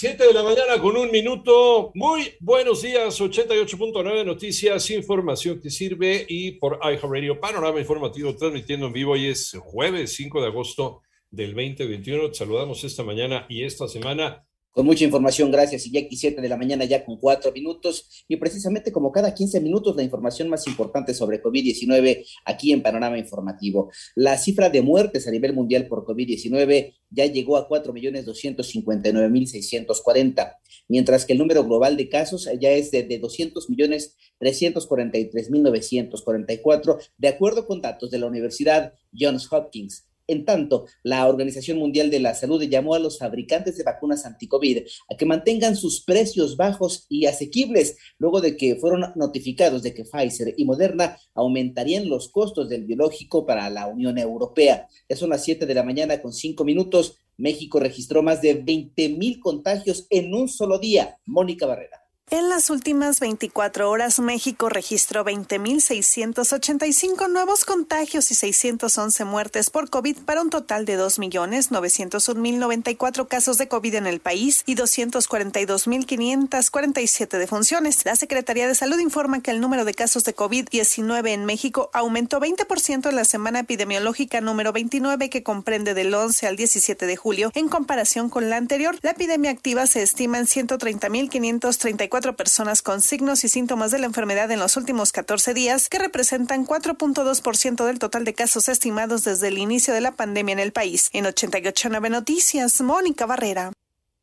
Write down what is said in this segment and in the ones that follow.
Siete de la mañana con un minuto. Muy buenos días, 88.9 Noticias, información que sirve y por iHeartRadio, panorama informativo transmitiendo en vivo. Hoy es jueves 5 de agosto del 2021. Te saludamos esta mañana y esta semana con mucha información, gracias. Y ya aquí siete de la mañana, ya con cuatro minutos. Y precisamente como cada 15 minutos, la información más importante sobre COVID-19 aquí en Panorama Informativo. La cifra de muertes a nivel mundial por COVID-19 ya llegó a 4.259.640, mientras que el número global de casos ya es de, de 200.343.944, de acuerdo con datos de la Universidad Johns Hopkins. En tanto, la Organización Mundial de la Salud llamó a los fabricantes de vacunas anti-COVID a que mantengan sus precios bajos y asequibles, luego de que fueron notificados de que Pfizer y Moderna aumentarían los costos del biológico para la Unión Europea. Ya son las 7 de la mañana con 5 minutos. México registró más de 20 mil contagios en un solo día. Mónica Barrera. En las últimas 24 horas, México registró 20.685 nuevos contagios y 611 muertes por COVID para un total de 2.901.094 casos de COVID en el país y 242.547 defunciones. La Secretaría de Salud informa que el número de casos de COVID-19 en México aumentó 20% en la semana epidemiológica número 29 que comprende del 11 al 17 de julio en comparación con la anterior. La epidemia activa se estima en 130.534 personas con signos y síntomas de la enfermedad en los últimos 14 días, que representan 4.2% del total de casos estimados desde el inicio de la pandemia en el país. En 889 Noticias, Mónica Barrera.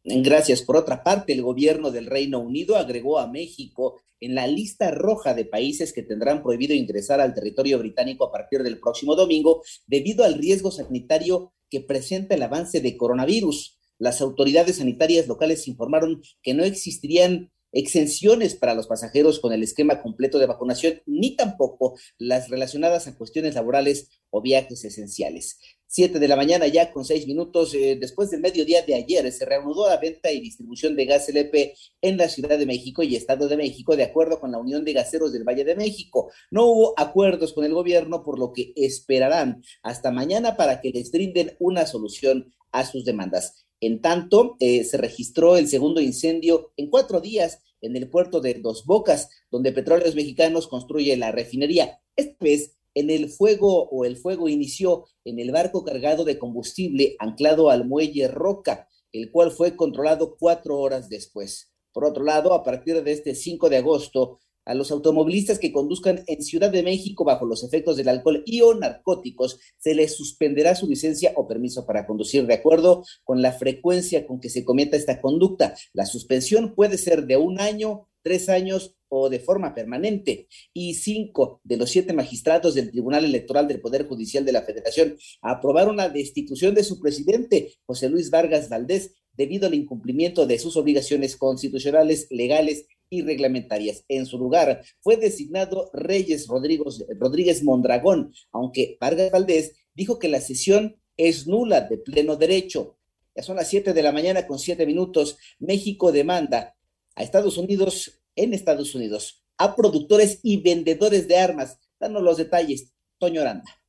Gracias. Por otra parte, el gobierno del Reino Unido agregó a México en la lista roja de países que tendrán prohibido ingresar al territorio británico a partir del próximo domingo debido al riesgo sanitario que presenta el avance de coronavirus. Las autoridades sanitarias locales informaron que no existirían exenciones para los pasajeros con el esquema completo de vacunación, ni tampoco las relacionadas a cuestiones laborales o viajes esenciales. Siete de la mañana ya con seis minutos eh, después del mediodía de ayer se reanudó la venta y distribución de gas LP en la Ciudad de México y Estado de México de acuerdo con la Unión de Gaseros del Valle de México. No hubo acuerdos con el gobierno por lo que esperarán hasta mañana para que les brinden una solución a sus demandas. En tanto, eh, se registró el segundo incendio en cuatro días en el puerto de Dos Bocas, donde Petróleos Mexicanos construye la refinería. Esta vez, en el fuego o el fuego inició en el barco cargado de combustible anclado al muelle Roca, el cual fue controlado cuatro horas después. Por otro lado, a partir de este 5 de agosto, a los automovilistas que conduzcan en Ciudad de México bajo los efectos del alcohol y o narcóticos, se les suspenderá su licencia o permiso para conducir de acuerdo con la frecuencia con que se cometa esta conducta. La suspensión puede ser de un año, tres años o de forma permanente. Y cinco de los siete magistrados del Tribunal Electoral del Poder Judicial de la Federación aprobaron la destitución de su presidente, José Luis Vargas Valdés, debido al incumplimiento de sus obligaciones constitucionales, legales y reglamentarias. En su lugar fue designado Reyes Rodríguez, Mondragón, aunque Vargas Valdés dijo que la sesión es nula de pleno derecho. Ya son las 7 de la mañana con 7 minutos. México demanda a Estados Unidos, en Estados Unidos, a productores y vendedores de armas. Danos los detalles, Toño Aranda.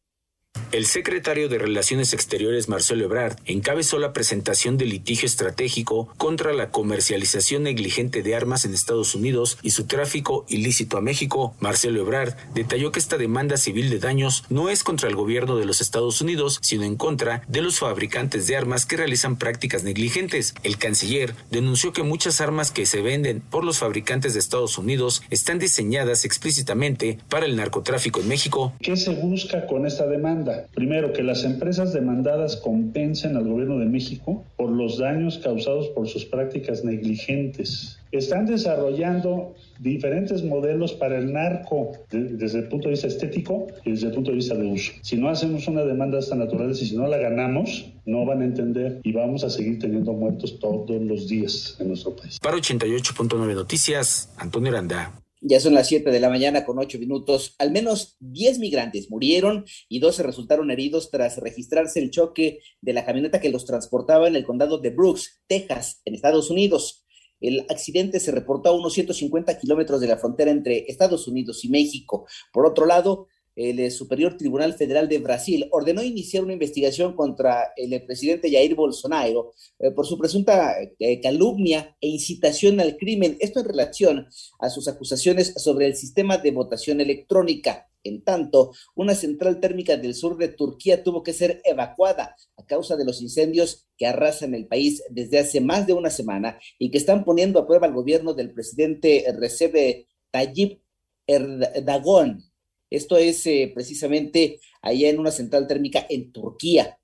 El secretario de Relaciones Exteriores Marcelo Ebrard encabezó la presentación del litigio estratégico contra la comercialización negligente de armas en Estados Unidos y su tráfico ilícito a México. Marcelo Ebrard detalló que esta demanda civil de daños no es contra el gobierno de los Estados Unidos, sino en contra de los fabricantes de armas que realizan prácticas negligentes. El canciller denunció que muchas armas que se venden por los fabricantes de Estados Unidos están diseñadas explícitamente para el narcotráfico en México. ¿Qué se busca con esta demanda? Primero, que las empresas demandadas compensen al gobierno de México por los daños causados por sus prácticas negligentes. Están desarrollando diferentes modelos para el narco desde el punto de vista estético y desde el punto de vista de uso. Si no hacemos una demanda de esta naturaleza y si no la ganamos, no van a entender y vamos a seguir teniendo muertos todos los días en nuestro país. Para 88.9 Noticias, Antonio Aranda. Ya son las 7 de la mañana con 8 minutos. Al menos 10 migrantes murieron y 12 resultaron heridos tras registrarse el choque de la camioneta que los transportaba en el condado de Brooks, Texas, en Estados Unidos. El accidente se reportó a unos 150 kilómetros de la frontera entre Estados Unidos y México. Por otro lado, el eh, Superior Tribunal Federal de Brasil ordenó iniciar una investigación contra el presidente Jair Bolsonaro eh, por su presunta eh, calumnia e incitación al crimen. Esto en relación a sus acusaciones sobre el sistema de votación electrónica. En tanto, una central térmica del sur de Turquía tuvo que ser evacuada a causa de los incendios que arrasan el país desde hace más de una semana y que están poniendo a prueba al gobierno del presidente Recep Tayyip Erdogan. Esto es eh, precisamente allá en una central térmica en Turquía.